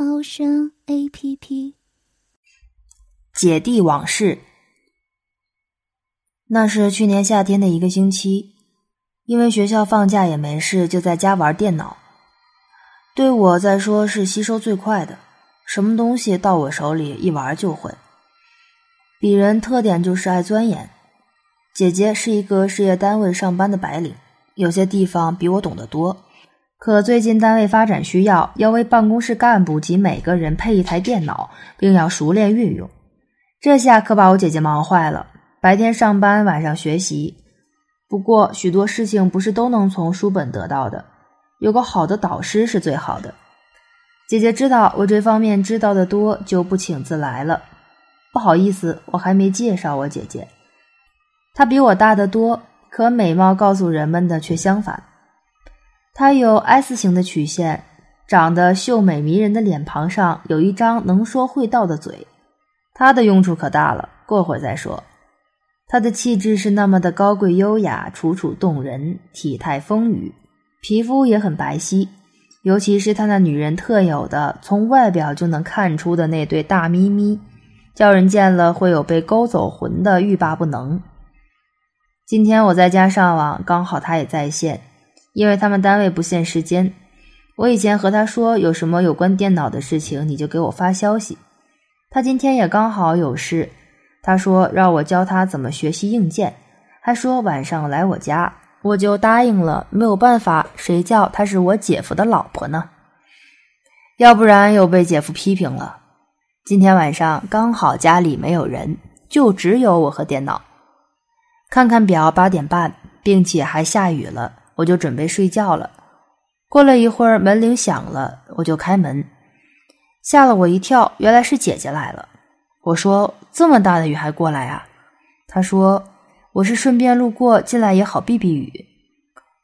猫声 A P P。姐弟往事。那是去年夏天的一个星期，因为学校放假也没事，就在家玩电脑。对我在说是吸收最快的，什么东西到我手里一玩就会。鄙人特点就是爱钻研。姐姐是一个事业单位上班的白领，有些地方比我懂得多。可最近单位发展需要，要为办公室干部及每个人配一台电脑，并要熟练运用。这下可把我姐姐忙坏了，白天上班，晚上学习。不过许多事情不是都能从书本得到的，有个好的导师是最好的。姐姐知道我这方面知道的多，就不请自来了。不好意思，我还没介绍我姐姐。她比我大得多，可美貌告诉人们的却相反。她有 S 型的曲线，长得秀美迷人的脸庞上有一张能说会道的嘴。她的用处可大了，过会儿再说。她的气质是那么的高贵优雅、楚楚动人，体态丰腴，皮肤也很白皙，尤其是她那女人特有的从外表就能看出的那对大咪咪，叫人见了会有被勾走魂的欲罢不能。今天我在家上网，刚好她也在线。因为他们单位不限时间，我以前和他说有什么有关电脑的事情，你就给我发消息。他今天也刚好有事，他说让我教他怎么学习硬件，还说晚上来我家，我就答应了。没有办法，谁叫她是我姐夫的老婆呢？要不然又被姐夫批评了。今天晚上刚好家里没有人，就只有我和电脑。看看表，八点半，并且还下雨了。我就准备睡觉了。过了一会儿，门铃响了，我就开门，吓了我一跳，原来是姐姐来了。我说：“这么大的雨还过来啊？”她说：“我是顺便路过，进来也好避避雨。”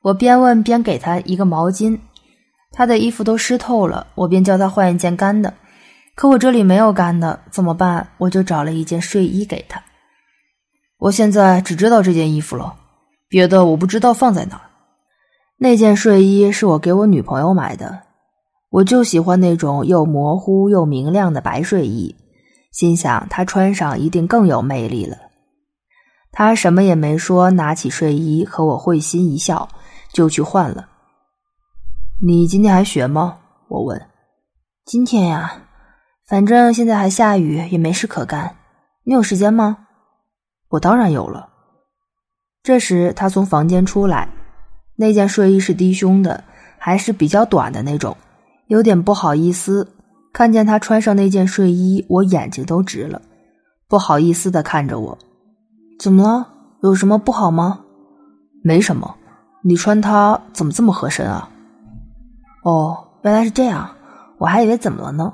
我边问边给她一个毛巾，她的衣服都湿透了，我便叫她换一件干的。可我这里没有干的，怎么办？我就找了一件睡衣给她。我现在只知道这件衣服了，别的我不知道放在哪儿。那件睡衣是我给我女朋友买的，我就喜欢那种又模糊又明亮的白睡衣，心想她穿上一定更有魅力了。她什么也没说，拿起睡衣和我会心一笑，就去换了。你今天还学吗？我问。今天呀，反正现在还下雨，也没事可干。你有时间吗？我当然有了。这时，他从房间出来。那件睡衣是低胸的，还是比较短的那种，有点不好意思。看见他穿上那件睡衣，我眼睛都直了，不好意思的看着我。怎么了？有什么不好吗？没什么。你穿它怎么这么合身啊？哦，原来是这样，我还以为怎么了呢。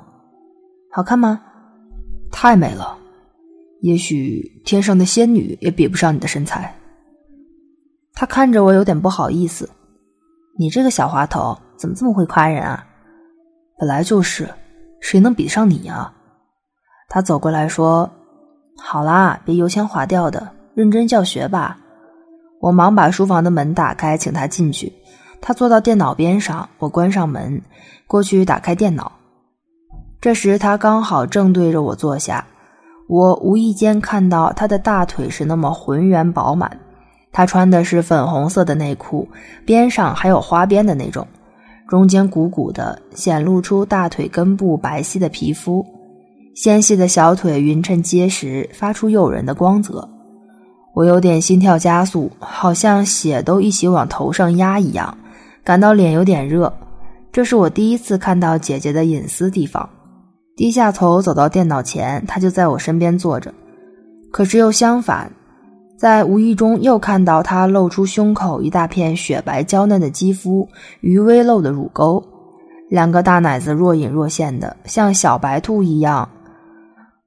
好看吗？太美了，也许天上的仙女也比不上你的身材。他看着我，有点不好意思。你这个小滑头怎么这么会夸人啊？本来就是，谁能比上你呀？他走过来说：“好啦，别油腔滑调的，认真教学吧。”我忙把书房的门打开，请他进去。他坐到电脑边上，我关上门，过去打开电脑。这时他刚好正对着我坐下，我无意间看到他的大腿是那么浑圆饱满。她穿的是粉红色的内裤，边上还有花边的那种，中间鼓鼓的，显露出大腿根部白皙的皮肤，纤细的小腿匀称结实，发出诱人的光泽。我有点心跳加速，好像血都一起往头上压一样，感到脸有点热。这是我第一次看到姐姐的隐私地方。低下头走到电脑前，她就在我身边坐着，可是又相反。在无意中又看到他露出胸口一大片雪白娇嫩的肌肤与微露的乳沟，两个大奶子若隐若现的，像小白兔一样。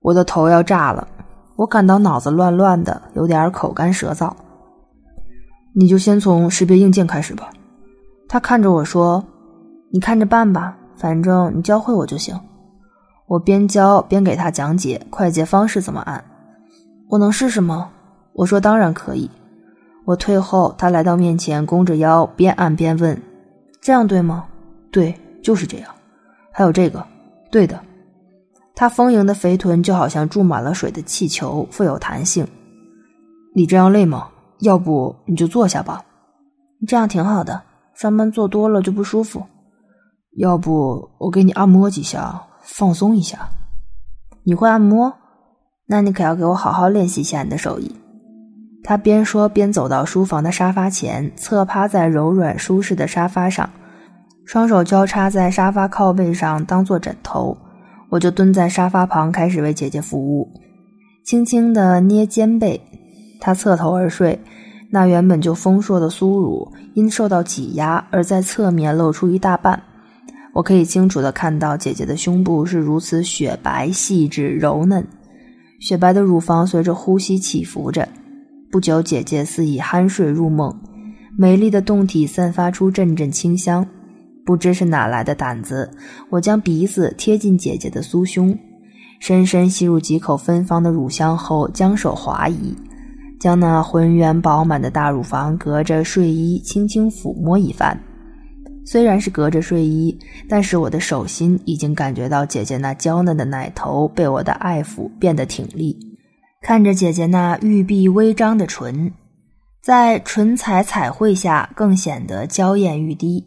我的头要炸了，我感到脑子乱乱的，有点口干舌燥。你就先从识别硬件开始吧。他看着我说：“你看着办吧，反正你教会我就行。”我边教边给他讲解快捷方式怎么按。我能试试吗？我说当然可以。我退后，他来到面前，弓着腰，边按边问：“这样对吗？”“对，就是这样。”“还有这个。”“对的。”他丰盈的肥臀就好像注满了水的气球，富有弹性。你这样累吗？要不你就坐下吧。这样挺好的，上班坐多了就不舒服。要不我给你按摩几下，放松一下。你会按摩？那你可要给我好好练习一下你的手艺。他边说边走到书房的沙发前，侧趴在柔软舒适的沙发上，双手交叉在沙发靠背上当做枕头。我就蹲在沙发旁，开始为姐姐服务，轻轻地捏肩背。她侧头而睡，那原本就丰硕的酥乳因受到挤压而在侧面露出一大半。我可以清楚地看到姐姐的胸部是如此雪白、细致、柔嫩，雪白的乳房随着呼吸起伏着。不久，姐姐似已酣睡入梦，美丽的胴体散发出阵阵清香。不知是哪来的胆子，我将鼻子贴近姐姐的酥胸，深深吸入几口芬芳的乳香后，将手滑移，将那浑圆饱满的大乳房隔着睡衣轻轻抚摸一番。虽然是隔着睡衣，但是我的手心已经感觉到姐姐那娇嫩的奶头被我的爱抚变得挺立。看着姐姐那玉臂微张的唇，在唇彩彩绘下更显得娇艳欲滴。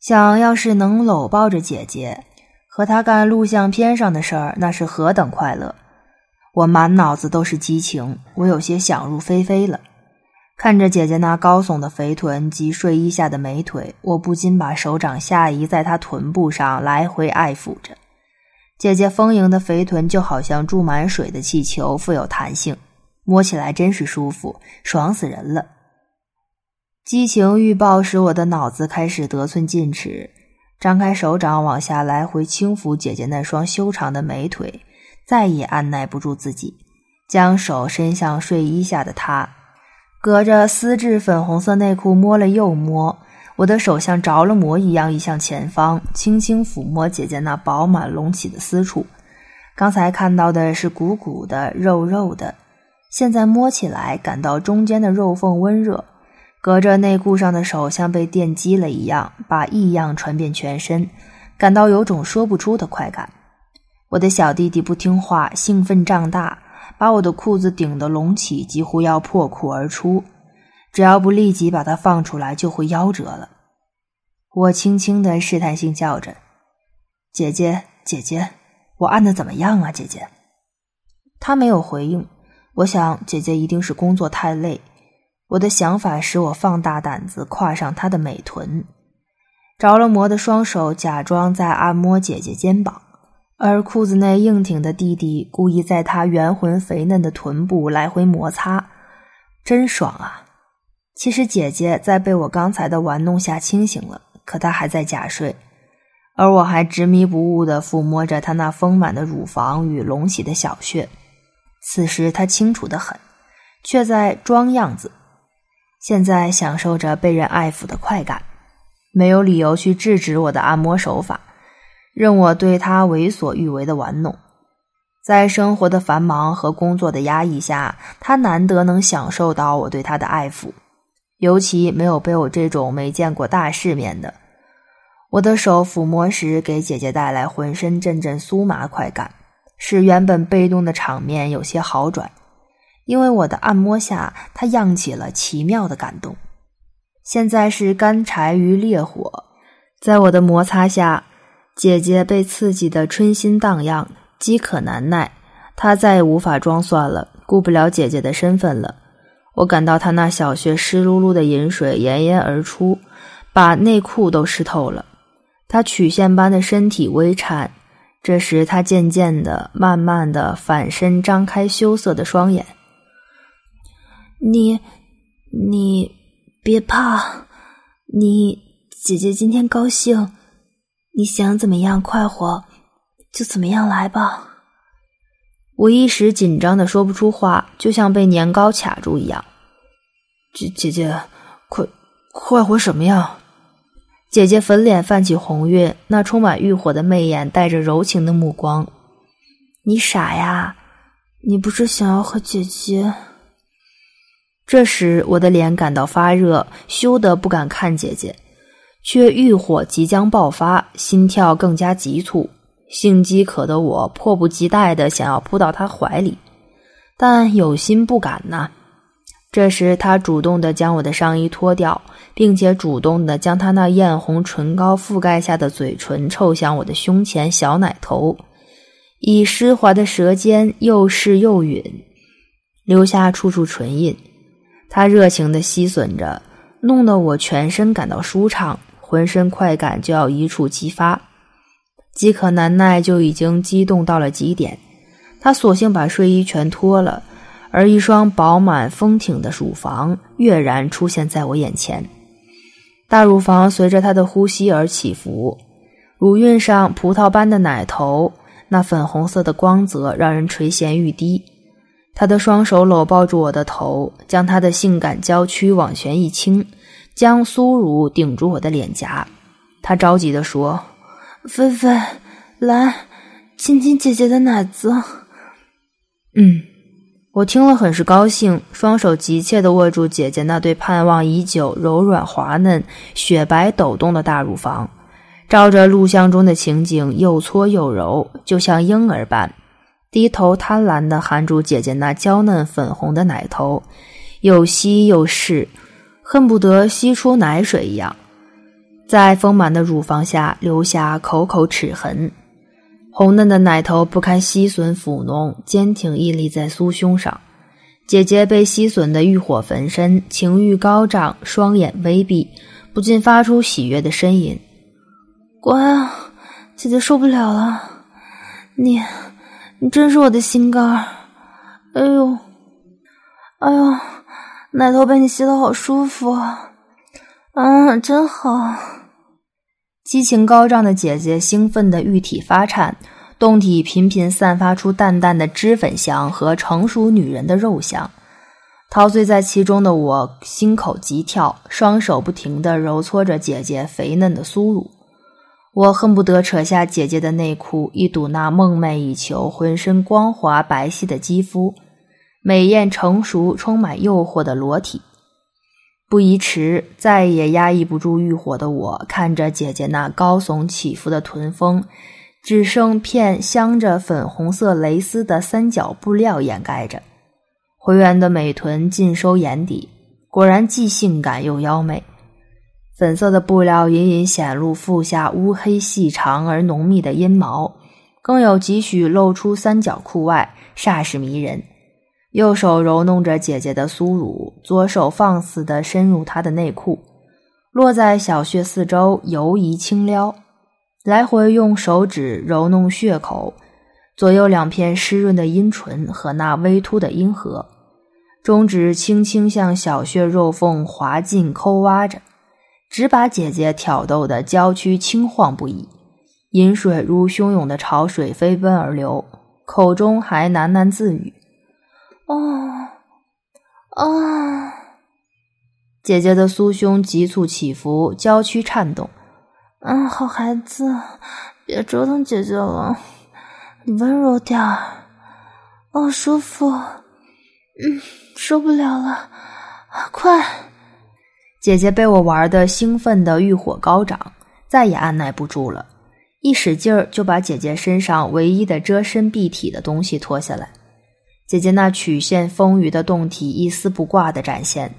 想要是能搂抱着姐姐，和她干录像片上的事儿，那是何等快乐！我满脑子都是激情，我有些想入非非了。看着姐姐那高耸的肥臀及睡衣下的美腿，我不禁把手掌下移在她臀部上，来回爱抚着。姐姐丰盈的肥臀就好像注满水的气球，富有弹性，摸起来真是舒服，爽死人了。激情欲爆使我的脑子开始得寸进尺，张开手掌往下来回轻抚姐姐那双修长的美腿，再也按耐不住自己，将手伸向睡衣下的她，隔着丝质粉红色内裤摸了又摸。我的手像着了魔一样移向前方，轻轻抚摸姐姐那饱满隆起的私处。刚才看到的是鼓鼓的、肉肉的，现在摸起来感到中间的肉缝温热。隔着内裤上的手像被电击了一样，把异样传遍全身，感到有种说不出的快感。我的小弟弟不听话，兴奋胀大，把我的裤子顶得隆起，几乎要破裤而出。只要不立即把它放出来，就会夭折了。我轻轻的试探性叫着：“姐姐，姐姐，我按的怎么样啊，姐姐？”她没有回应。我想，姐姐一定是工作太累。我的想法使我放大胆子，跨上她的美臀，着了魔的双手假装在按摩姐姐肩膀，而裤子内硬挺的弟弟故意在她圆浑肥嫩的臀部来回摩擦，真爽啊！其实姐姐在被我刚才的玩弄下清醒了，可她还在假睡，而我还执迷不悟地抚摸着她那丰满的乳房与隆起的小穴。此时她清楚的很，却在装样子。现在享受着被人爱抚的快感，没有理由去制止我的按摩手法，任我对她为所欲为的玩弄。在生活的繁忙和工作的压抑下，她难得能享受到我对她的爱抚。尤其没有被我这种没见过大世面的，我的手抚摸时给姐姐带来浑身阵阵酥麻快感，使原本被动的场面有些好转。因为我的按摩下，她漾起了奇妙的感动。现在是干柴与烈火，在我的摩擦下，姐姐被刺激的春心荡漾，饥渴难耐。她再也无法装蒜了，顾不了姐姐的身份了。我感到他那小穴湿漉漉的饮水炎炎而出，把内裤都湿透了。他曲线般的身体微颤，这时他渐渐的、慢慢的反身张开羞涩的双眼。你，你别怕，你姐姐今天高兴，你想怎么样快活，就怎么样来吧。我一时紧张的说不出话，就像被年糕卡住一样。姐姐姐，快快活什么呀？姐姐粉脸泛起红晕，那充满欲火的媚眼带着柔情的目光。你傻呀？你不是想要和姐姐？这时我的脸感到发热，羞得不敢看姐姐。却欲火即将爆发，心跳更加急促，性饥渴的我迫不及待的想要扑到他怀里，但有心不敢呐。这时，他主动的将我的上衣脱掉，并且主动的将他那艳红唇膏覆盖下的嘴唇凑向我的胸前小奶头，以湿滑的舌尖又试又吮，留下处处唇印。他热情的吸吮着，弄得我全身感到舒畅。浑身快感就要一触即发，饥渴难耐就已经激动到了极点。他索性把睡衣全脱了，而一双饱满丰挺的乳房跃然出现在我眼前。大乳房随着他的呼吸而起伏，乳晕上葡萄般的奶头，那粉红色的光泽让人垂涎欲滴。他的双手搂抱住我的头，将他的性感娇躯往前一倾。将酥乳顶住我的脸颊，他着急地说：“菲菲，来亲亲姐姐的奶子。”嗯，我听了很是高兴，双手急切地握住姐姐那对盼望已久、柔软滑嫩、雪白抖动的大乳房，照着录像中的情景，又搓又揉，就像婴儿般，低头贪婪地含住姐姐那娇嫩粉红的奶头，又吸又试。恨不得吸出奶水一样，在丰满的乳房下留下口口齿痕，红嫩的奶头不堪吸吮抚弄，坚挺屹立在酥胸上。姐姐被吸吮的欲火焚身，情欲高涨，双眼微闭，不禁发出喜悦的呻吟：“乖啊，姐姐受不了了，你，你真是我的心肝儿！哎呦，哎呦！”奶头被你吸的好舒服啊！啊，真好。激情高涨的姐姐兴奋的玉体发颤，胴体频频散发出淡淡的脂粉香和成熟女人的肉香。陶醉在其中的我心口急跳，双手不停地揉搓着姐姐肥嫩的酥乳。我恨不得扯下姐姐的内裤，一睹那梦寐以求、浑身光滑白皙的肌肤。美艳成熟、充满诱惑的裸体，不宜迟，再也压抑不住欲火的我，看着姐姐那高耸起伏的臀峰，只剩片镶着粉红色蕾丝的三角布料掩盖着，回圆的美臀尽收眼底，果然既性感又妖媚。粉色的布料隐隐显露腹下乌黑细长而浓密的阴毛，更有几许露出三角裤外，煞是迷人。右手揉弄着姐姐的酥乳，左手放肆地深入她的内裤，落在小穴四周游移轻撩，来回用手指揉弄穴口，左右两片湿润的阴唇和那微凸的阴核，中指轻轻向小穴肉缝滑进抠挖着，只把姐姐挑逗的娇躯轻晃不已，饮水如汹涌的潮水飞奔而流，口中还喃喃自语。哦，啊！姐姐的酥胸急促起伏，娇躯颤动。嗯，好孩子，别折腾姐姐了，你温柔点儿。哦，舒服。嗯，受不了了，快！姐姐被我玩的兴奋的欲火高涨，再也按耐不住了，一使劲儿就把姐姐身上唯一的遮身蔽体的东西脱下来。姐姐那曲线丰腴的胴体一丝不挂的展现，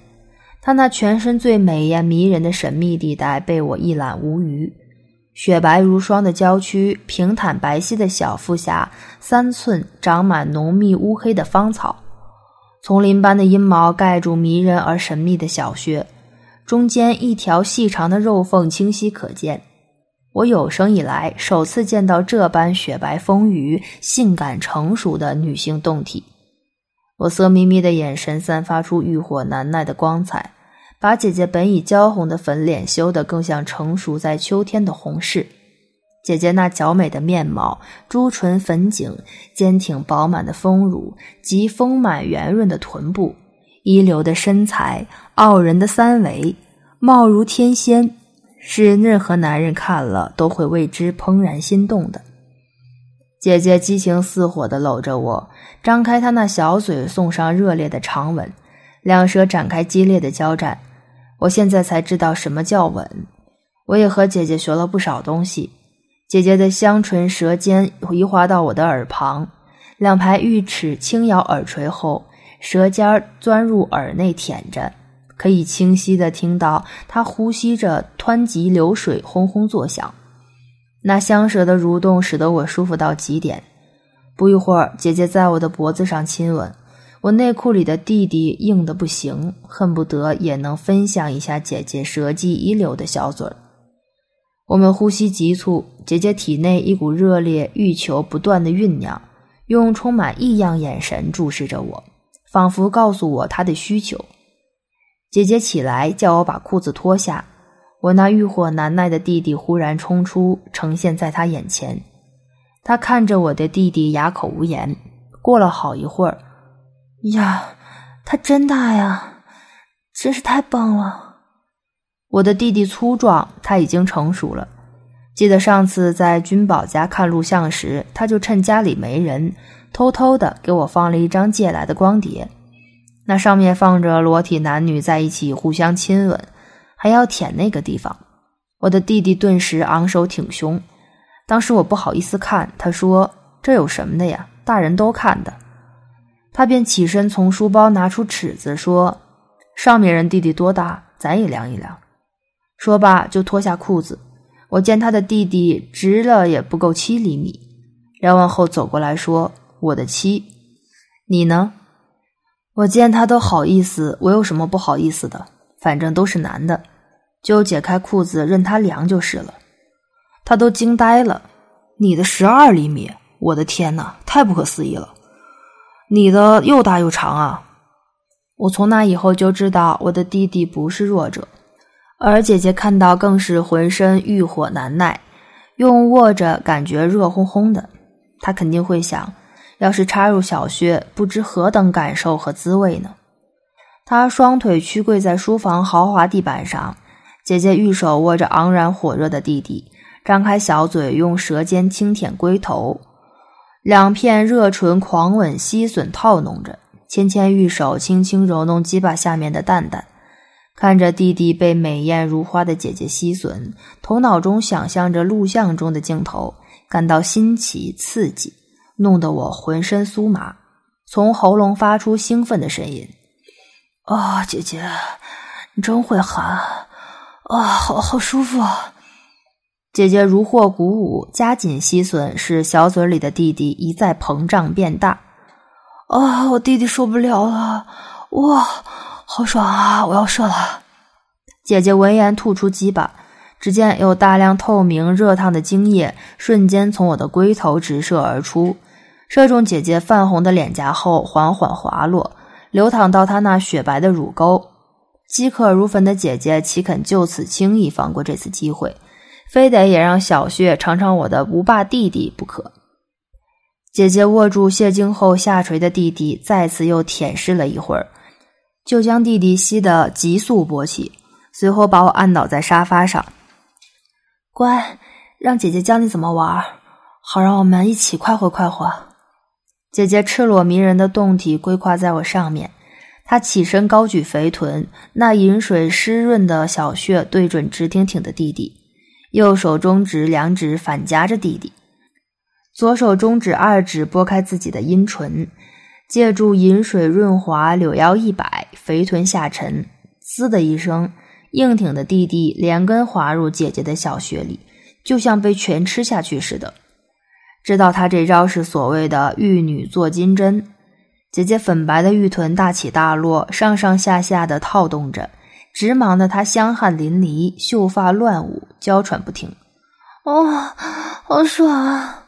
她那全身最美艳迷人的神秘地带被我一览无余。雪白如霜的娇躯，平坦白皙的小腹下三寸长满浓密乌黑的芳草，丛林般的阴毛盖住迷人而神秘的小穴，中间一条细长的肉缝清晰可见。我有生以来首次见到这般雪白丰腴、性感成熟的女性胴体。我色眯眯的眼神散发出欲火难耐的光彩，把姐姐本已娇红的粉脸修得更像成熟在秋天的红柿。姐姐那娇美的面貌，朱唇粉颈，坚挺饱满的丰乳及丰满圆润的臀部，一流的身材，傲人的三围，貌如天仙，是任何男人看了都会为之怦然心动的。姐姐激情似火地搂着我，张开她那小嘴，送上热烈的长吻，两舌展开激烈的交战。我现在才知道什么叫吻。我也和姐姐学了不少东西。姐姐的香唇舌尖移滑到我的耳旁，两排玉齿轻咬耳垂后，舌尖钻入耳内舔着，可以清晰地听到她呼吸着湍急流水轰轰作响。那香舌的蠕动使得我舒服到极点。不一会儿，姐姐在我的脖子上亲吻，我内裤里的弟弟硬得不行，恨不得也能分享一下姐姐舌技一流的小嘴儿。我们呼吸急促，姐姐体内一股热烈欲求不断的酝酿，用充满异样眼神注视着我，仿佛告诉我她的需求。姐姐起来叫我把裤子脱下，我那欲火难耐的弟弟忽然冲出，呈现在他眼前。他看着我的弟弟，哑口无言。过了好一会儿，呀，他真大呀，真是太棒了。我的弟弟粗壮，他已经成熟了。记得上次在君宝家看录像时，他就趁家里没人，偷偷的给我放了一张借来的光碟，那上面放着裸体男女在一起互相亲吻，还要舔那个地方。我的弟弟顿时昂首挺胸。当时我不好意思看，他说：“这有什么的呀？大人都看的。”他便起身从书包拿出尺子，说：“上面人弟弟多大，咱也量一量。”说罢，就脱下裤子。我见他的弟弟直了也不够七厘米。量完后走过来说：“我的七，你呢？”我见他都好意思，我有什么不好意思的？反正都是男的，就解开裤子任他量就是了。他都惊呆了。你的十二厘米，我的天哪，太不可思议了！你的又大又长啊！我从那以后就知道我的弟弟不是弱者。而姐姐看到更是浑身欲火难耐，用握着感觉热烘烘的。她肯定会想，要是插入小穴，不知何等感受和滋味呢？她双腿屈跪在书房豪华地板上，姐姐玉手握着昂然火热的弟弟，张开小嘴用舌尖轻舔龟头，两片热唇狂吻吸吮套弄着，纤纤玉手轻轻揉弄鸡巴下面的蛋蛋。看着弟弟被美艳如花的姐姐吸吮，头脑中想象着录像中的镜头，感到新奇刺激，弄得我浑身酥麻，从喉咙发出兴奋的声音。啊，姐姐，你真会喊！啊，好好舒服！啊姐姐如获鼓舞，加紧吸吮，使小嘴里的弟弟一再膨胀变大。啊，我弟弟受不了了！哇！好爽啊！我要射了。姐姐闻言吐出鸡巴，只见有大量透明热烫的精液瞬间从我的龟头直射而出，射中姐姐泛红的脸颊后缓缓滑落，流淌到她那雪白的乳沟。饥渴如焚的姐姐岂肯就此轻易放过这次机会，非得也让小穴尝尝我的不霸弟弟不可。姐姐握住泄精后下垂的弟弟，再次又舔舐了一会儿。就将弟弟吸得急速勃起，随后把我按倒在沙发上。乖，让姐姐教你怎么玩，好让我们一起快活快活。姐姐赤裸迷人的胴体跪跨在我上面，他起身高举肥臀，那饮水湿润的小穴对准直挺挺的弟弟，右手中指、两指反夹着弟弟，左手中指、二指拨开自己的阴唇。借助饮水润滑，柳腰一摆，肥臀下沉，滋的一声，硬挺的弟弟连根滑入姐姐的小穴里，就像被全吃下去似的。知道他这招是所谓的玉女做金针，姐姐粉白的玉臀大起大落，上上下下的套动着，直忙得她香汗淋漓，秀发乱舞，娇喘不停。哦，好爽啊！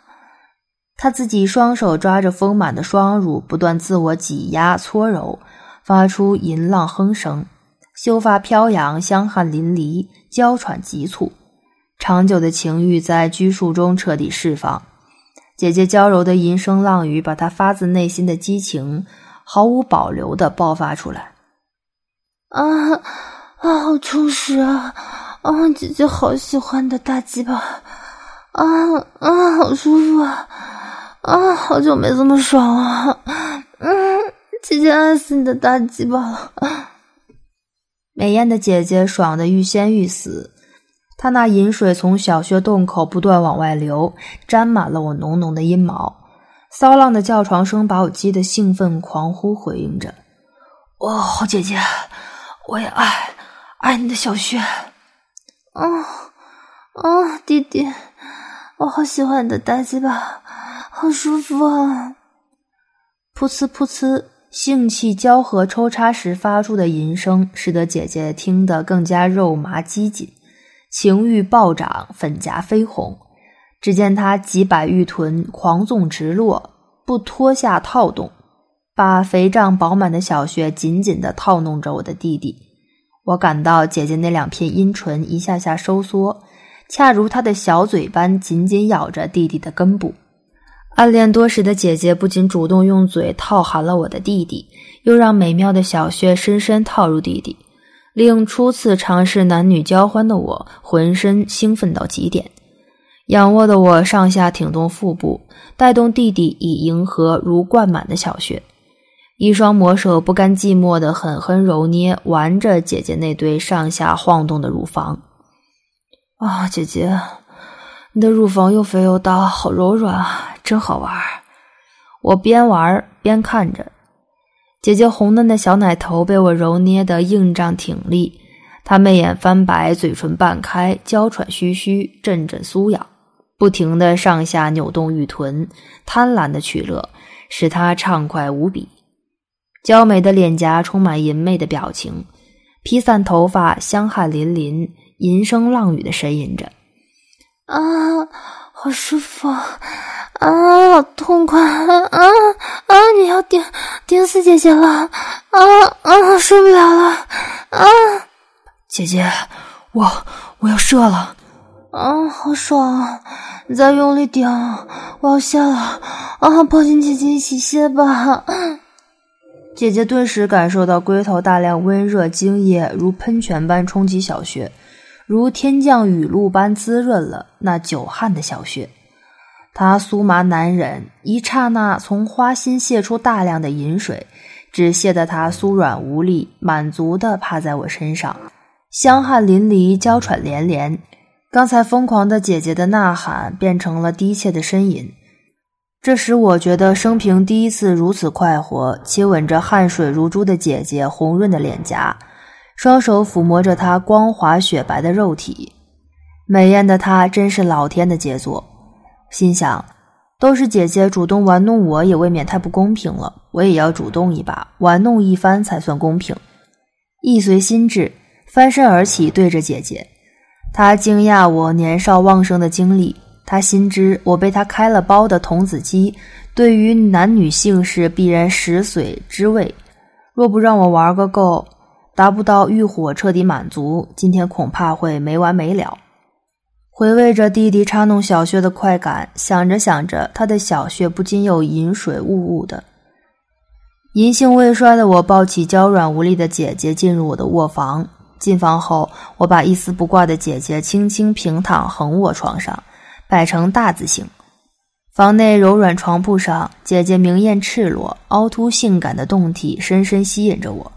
他自己双手抓着丰满的双乳，不断自我挤压搓揉，发出淫浪哼声，秀发飘扬，香汗淋漓，娇喘急促。长久的情欲在拘束中彻底释放。姐姐娇柔的吟声浪语，把她发自内心的激情毫无保留的爆发出来。啊啊，好充实啊！啊，姐姐好喜欢你的大鸡巴！啊啊，好舒服啊！啊，好久没这么爽了！嗯，姐姐爱死你的大鸡巴了！美艳的姐姐爽的欲仙欲死。他那饮水从小穴洞口不断往外流，沾满了我浓浓的阴毛。骚浪的叫床声把我激得兴奋狂呼，回应着：“哦，好姐姐，我也爱爱你的小穴。啊啊，弟弟，我好喜欢你的大鸡巴，好舒服啊！噗呲噗呲，性器交合抽插时发出的淫声，使得姐姐听得更加肉麻激紧。情欲暴涨，粉颊绯红。只见他几百玉臀狂纵直落，不脱下套动，把肥胀饱满的小穴紧紧地套弄着我的弟弟。我感到姐姐那两片阴唇一下下收缩，恰如她的小嘴般紧紧咬着弟弟的根部。暗恋多时的姐姐不仅主动用嘴套含了我的弟弟，又让美妙的小穴深深套入弟弟。令初次尝试男女交欢的我浑身兴奋到极点，仰卧的我上下挺动腹部，带动弟弟以迎合如灌满的小穴，一双魔手不甘寂寞的狠狠揉捏玩着姐姐那对上下晃动的乳房。啊，姐姐，你的乳房又肥又大，好柔软啊，真好玩！我边玩边看着。姐姐红嫩的小奶头被我揉捏得硬胀挺立，她媚眼翻白，嘴唇半开，娇喘吁吁，阵阵酥痒，不停地上下扭动玉臀，贪婪的取乐，使她畅快无比。娇美的脸颊充满淫媚的表情，披散头发，香汗淋淋，吟声浪语的呻吟着：“啊，好舒服。”啊，好痛快！啊啊！你要顶顶死姐姐了！啊啊！受不了了！啊！姐姐，我我要射了！啊，好爽！你再用力顶，我要下了！啊，抱紧姐姐一起泄吧！姐姐顿时感受到龟头大量温热精液如喷泉般冲击小穴，如天降雨露般滋润了那久旱的小穴。他酥麻难忍，一刹那从花心泄出大量的饮水，只泄得他酥软无力，满足地趴在我身上，香汗淋漓，娇喘连连。刚才疯狂的姐姐的呐喊变成了低切的呻吟。这时我觉得生平第一次如此快活，亲吻着汗水如珠的姐姐红润的脸颊，双手抚摸着她光滑雪白的肉体，美艳的她真是老天的杰作。心想，都是姐姐主动玩弄我，也未免太不公平了。我也要主动一把，玩弄一番才算公平。意随心智，翻身而起，对着姐姐。他惊讶我年少旺盛的经历，他心知我被他开了包的童子鸡，对于男女性事必然食髓知味。若不让我玩个够，达不到欲火彻底满足，今天恐怕会没完没了。回味着弟弟插弄小穴的快感，想着想着，他的小穴不禁又饮水雾雾的。银杏未衰的我抱起娇软无力的姐姐进入我的卧房。进房后，我把一丝不挂的姐姐轻轻平躺横卧床上，摆成大字形。房内柔软床铺上，姐姐明艳赤裸、凹凸性感的胴体深深吸引着我，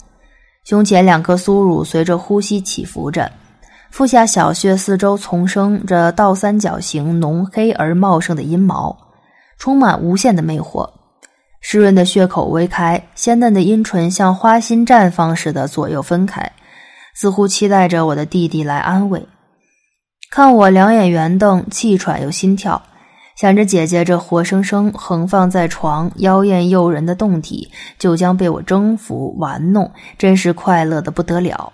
胸前两颗酥乳随着呼吸起伏着。腹下小穴四周丛生着倒三角形、浓黑而茂盛的阴毛，充满无限的魅惑。湿润的血口微开，鲜嫩的阴唇像花心绽放似的左右分开，似乎期待着我的弟弟来安慰。看我两眼圆瞪，气喘又心跳，想着姐姐这活生生横放在床、妖艳诱人的胴体就将被我征服玩弄，真是快乐的不得了。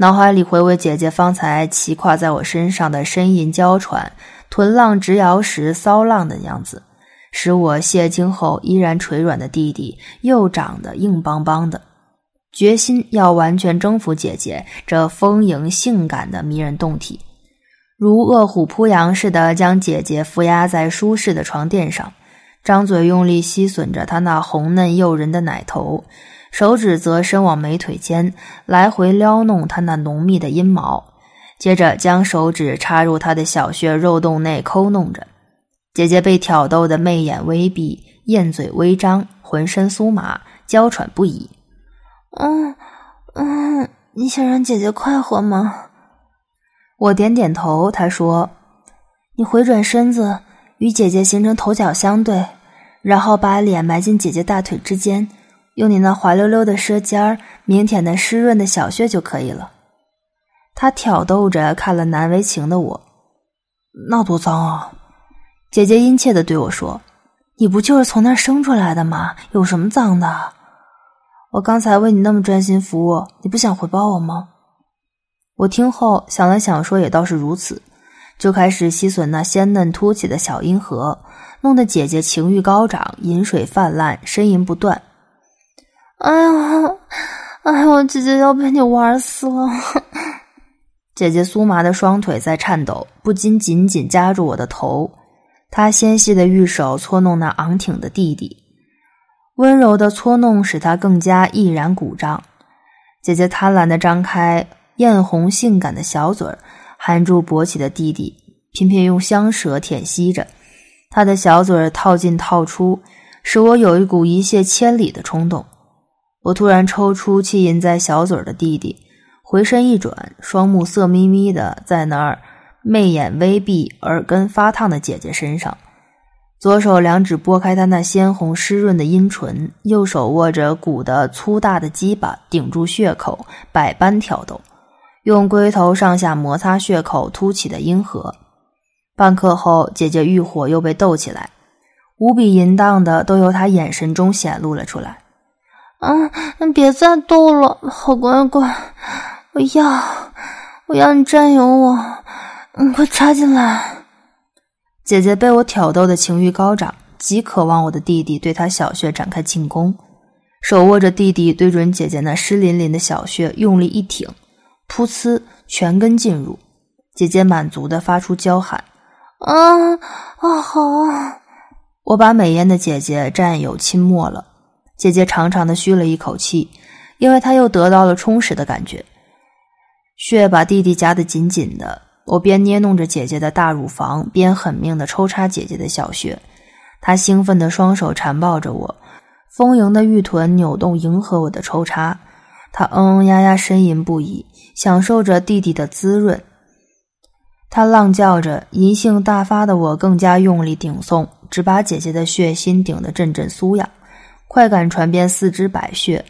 脑海里回味姐姐方才骑跨在我身上的呻吟娇喘、臀浪直摇时骚浪的样子，使我泄精后依然垂软的弟弟又长得硬邦邦的，决心要完全征服姐姐这丰盈性感的迷人胴体。如饿虎扑羊似的将姐姐扶压在舒适的床垫上，张嘴用力吸吮着她那红嫩诱人的奶头，手指则伸往美腿间，来回撩弄她那浓密的阴毛，接着将手指插入她的小穴肉洞内抠弄着。姐姐被挑逗的媚眼微闭，艳嘴微张，浑身酥麻，娇喘不已。嗯嗯，你想让姐姐快活吗？我点点头，她说：“你回转身子，与姐姐形成头脚相对，然后把脸埋进姐姐大腿之间，用你那滑溜溜的舌尖儿明舔那湿润的小穴就可以了。”他挑逗着看了难为情的我，那多脏啊！姐姐殷切的对我说：“你不就是从那儿生出来的吗？有什么脏的？我刚才为你那么专心服务，你不想回报我吗？”我听后想了想，说：“也倒是如此。”就开始吸吮那鲜嫩凸起的小阴核，弄得姐姐情欲高涨，饮水泛滥，呻吟不断。哎呀，哎呀，姐姐要被你玩死了！姐姐酥麻的双腿在颤抖，不禁紧紧夹住我的头。她纤细的玉手搓弄那昂挺的弟弟，温柔的搓弄使他更加毅然鼓胀。姐姐贪婪的张开。艳红性感的小嘴儿含住勃起的弟弟，频频用香舌舔吸着。他的小嘴儿套进套出，使我有一股一泻千里的冲动。我突然抽出气印在小嘴的弟弟，回身一转，双目色眯眯的在那儿，媚眼微闭，耳根发烫的姐姐身上。左手两指拨开她那鲜红湿润的阴唇，右手握着鼓得粗大的鸡巴，顶住血口，百般挑逗。用龟头上下摩擦血口凸起的阴核，半刻后，姐姐欲火又被逗起来，无比淫荡的都由她眼神中显露了出来。嗯，别再逗了，好乖乖，我要，我要你占有我，嗯，快插进来。姐姐被我挑逗的情欲高涨，极渴望我的弟弟对她小穴展开进攻，手握着弟弟对准姐姐那湿淋淋的小穴，用力一挺。噗呲，全根进入，姐姐满足的发出娇喊：“啊啊，好！”我把美艳的姐姐占有侵没了，姐姐长长的吁了一口气，因为她又得到了充实的感觉。血把弟弟夹得紧紧的，我边捏弄着姐姐的大乳房，边狠命的抽插姐姐的小穴。她兴奋的双手缠抱着我，丰盈的玉臀扭动迎合我的抽插。他嗯嗯呀呀呻吟不已，享受着弟弟的滋润。他浪叫着，淫性大发的我更加用力顶送，只把姐姐的血心顶得阵阵酥痒，快感传遍四肢百穴。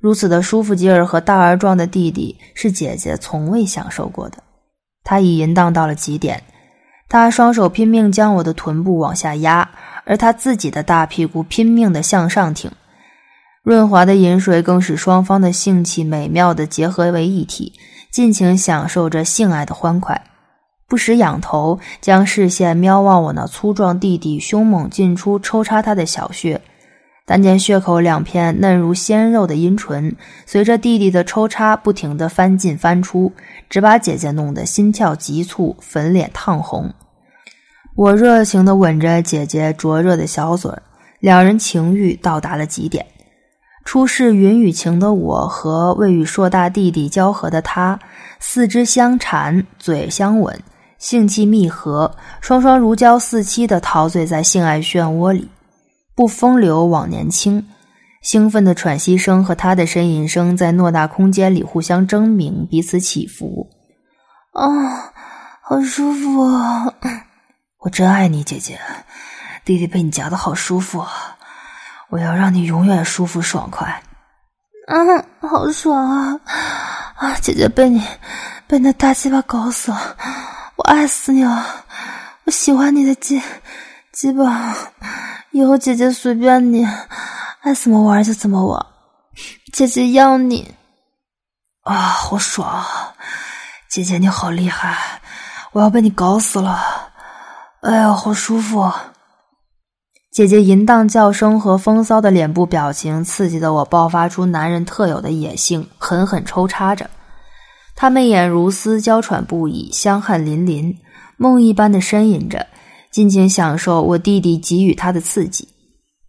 如此的舒服劲儿和大而壮的弟弟，是姐姐从未享受过的。他已淫荡到了极点，他双手拼命将我的臀部往下压，而他自己的大屁股拼命地向上挺。润滑的饮水更使双方的性气美妙的结合为一体，尽情享受着性爱的欢快。不时仰头，将视线瞄望我那粗壮弟弟凶猛进出抽插他的小穴，但见血口两片嫩如鲜肉的阴唇，随着弟弟的抽插不停地翻进翻出，只把姐姐弄得心跳急促，粉脸烫红。我热情地吻着姐姐灼热的小嘴，两人情欲到达了极点。初试云雨情的我和未与硕大弟弟交合的他，四肢相缠，嘴相吻，性气密合，双双如胶似漆的陶醉在性爱漩涡里，不风流枉年轻。兴奋的喘息声和他的呻吟声在偌大空间里互相争鸣，彼此起伏。啊，好舒服啊！我真爱你，姐姐。弟弟被你夹的好舒服啊！我要让你永远舒服爽快，嗯，好爽啊！啊，姐姐被你被那大鸡巴搞死了，我爱死你了！我喜欢你的鸡鸡巴，以后姐姐随便你，爱怎么玩就怎么玩，姐姐要你啊，好爽！姐姐你好厉害，我要被你搞死了！哎呀，好舒服！姐姐淫荡叫声和风骚的脸部表情，刺激的我爆发出男人特有的野性，狠狠抽插着。他媚眼如丝，娇喘不已，香汗淋淋，梦一般的呻吟着，尽情享受我弟弟给予他的刺激。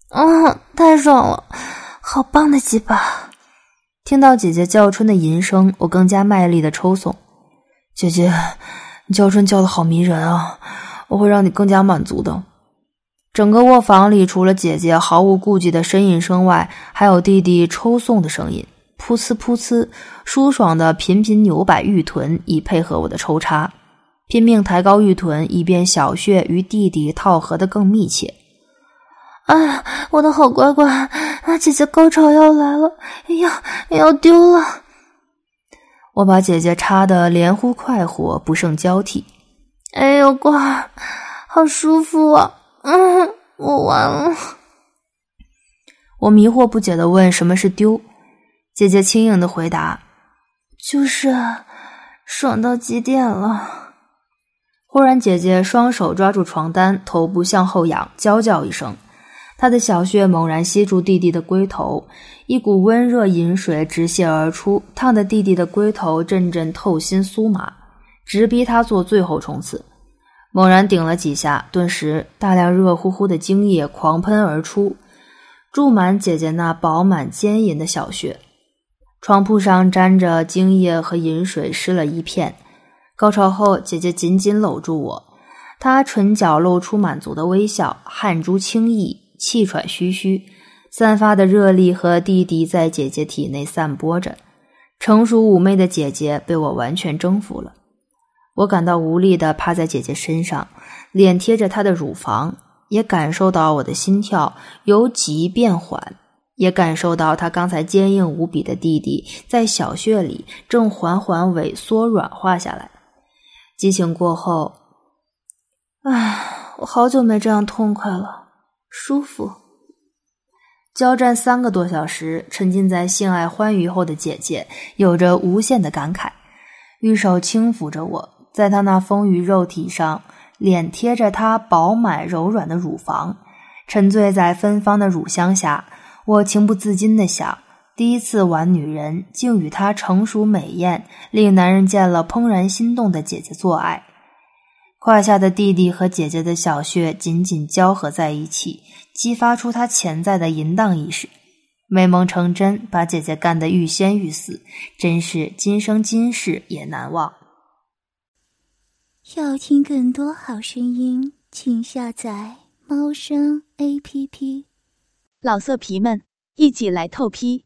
嗯，太爽了，好棒的鸡巴！听到姐姐叫春的吟声，我更加卖力的抽送。姐姐，你叫春叫的好迷人啊！我会让你更加满足的。整个卧房里，除了姐姐毫无顾忌的呻吟声外，还有弟弟抽送的声音，噗呲噗呲，舒爽的频频扭摆玉臀，以配合我的抽插，拼命抬高玉臀，以便小穴与弟弟套合的更密切。哎呀，我的好乖乖，啊，姐姐高潮要来了，哎呀，要丢了！我把姐姐插得连呼快活，不胜交替。哎呦，乖，好舒服啊！嗯，我完了。我迷惑不解的问：“什么是丢？”姐姐轻盈的回答：“就是爽到极点了。”忽然，姐姐双手抓住床单，头部向后仰，娇叫一声，她的小穴猛然吸住弟弟的龟头，一股温热饮水直泻而出，烫得弟弟的龟头阵阵透心酥麻，直逼他做最后冲刺。猛然顶了几下，顿时大量热乎乎的精液狂喷而出，注满姐姐那饱满坚银的小穴。床铺上沾着精液和饮水，湿了一片。高潮后，姐姐紧紧搂住我，她唇角露出满足的微笑，汗珠轻溢，气喘吁吁，散发的热力和弟弟在姐姐体内散播着。成熟妩媚的姐姐被我完全征服了。我感到无力的趴在姐姐身上，脸贴着她的乳房，也感受到我的心跳由急变缓，也感受到她刚才坚硬无比的弟弟在小穴里正缓缓萎缩软化下来。激情过后，唉，我好久没这样痛快了，舒服。交战三个多小时，沉浸在性爱欢愉后的姐姐有着无限的感慨，玉手轻抚着我。在她那丰腴肉体上，脸贴着她饱满柔软的乳房，沉醉在芬芳的乳香下，我情不自禁的想：第一次玩女人，竟与她成熟美艳、令男人见了怦然心动的姐姐做爱。胯下的弟弟和姐姐的小穴紧紧交合在一起，激发出他潜在的淫荡意识。美梦成真，把姐姐干得欲仙欲死，真是今生今世也难忘。要听更多好声音，请下载猫声 A P P。老色皮们，一起来透批！